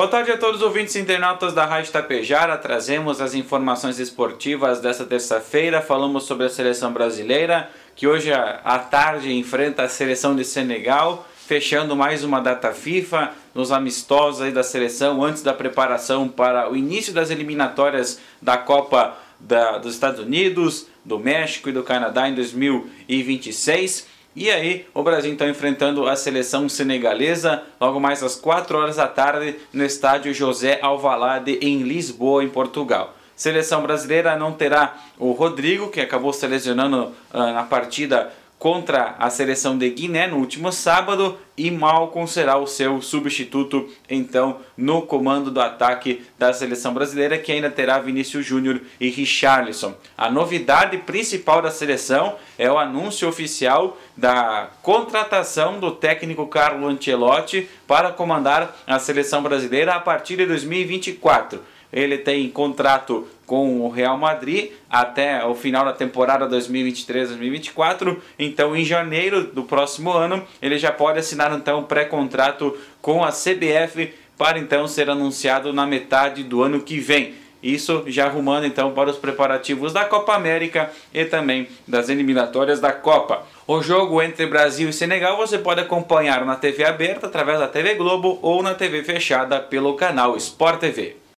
Boa tarde a todos os ouvintes e internautas da Rádio Tapejara. Trazemos as informações esportivas desta terça-feira. Falamos sobre a seleção brasileira, que hoje à tarde enfrenta a seleção de Senegal, fechando mais uma data FIFA nos amistosos da seleção antes da preparação para o início das eliminatórias da Copa da, dos Estados Unidos, do México e do Canadá em 2026. E aí, o Brasil então enfrentando a seleção senegalesa logo mais às 4 horas da tarde no estádio José Alvalade em Lisboa, em Portugal. Seleção brasileira não terá o Rodrigo, que acabou se lesionando uh, na partida contra a seleção de Guiné no último sábado e Malcom será o seu substituto então no comando do ataque da seleção brasileira que ainda terá Vinícius Júnior e Richarlison. A novidade principal da seleção é o anúncio oficial da contratação do técnico Carlo Ancelotti para comandar a seleção brasileira a partir de 2024. Ele tem contrato com o Real Madrid até o final da temporada 2023-2024. Então, em janeiro do próximo ano, ele já pode assinar então um pré-contrato com a CBF para então ser anunciado na metade do ano que vem. Isso já arrumando então para os preparativos da Copa América e também das eliminatórias da Copa. O jogo entre Brasil e Senegal você pode acompanhar na TV aberta através da TV Globo ou na TV fechada pelo canal Sport TV.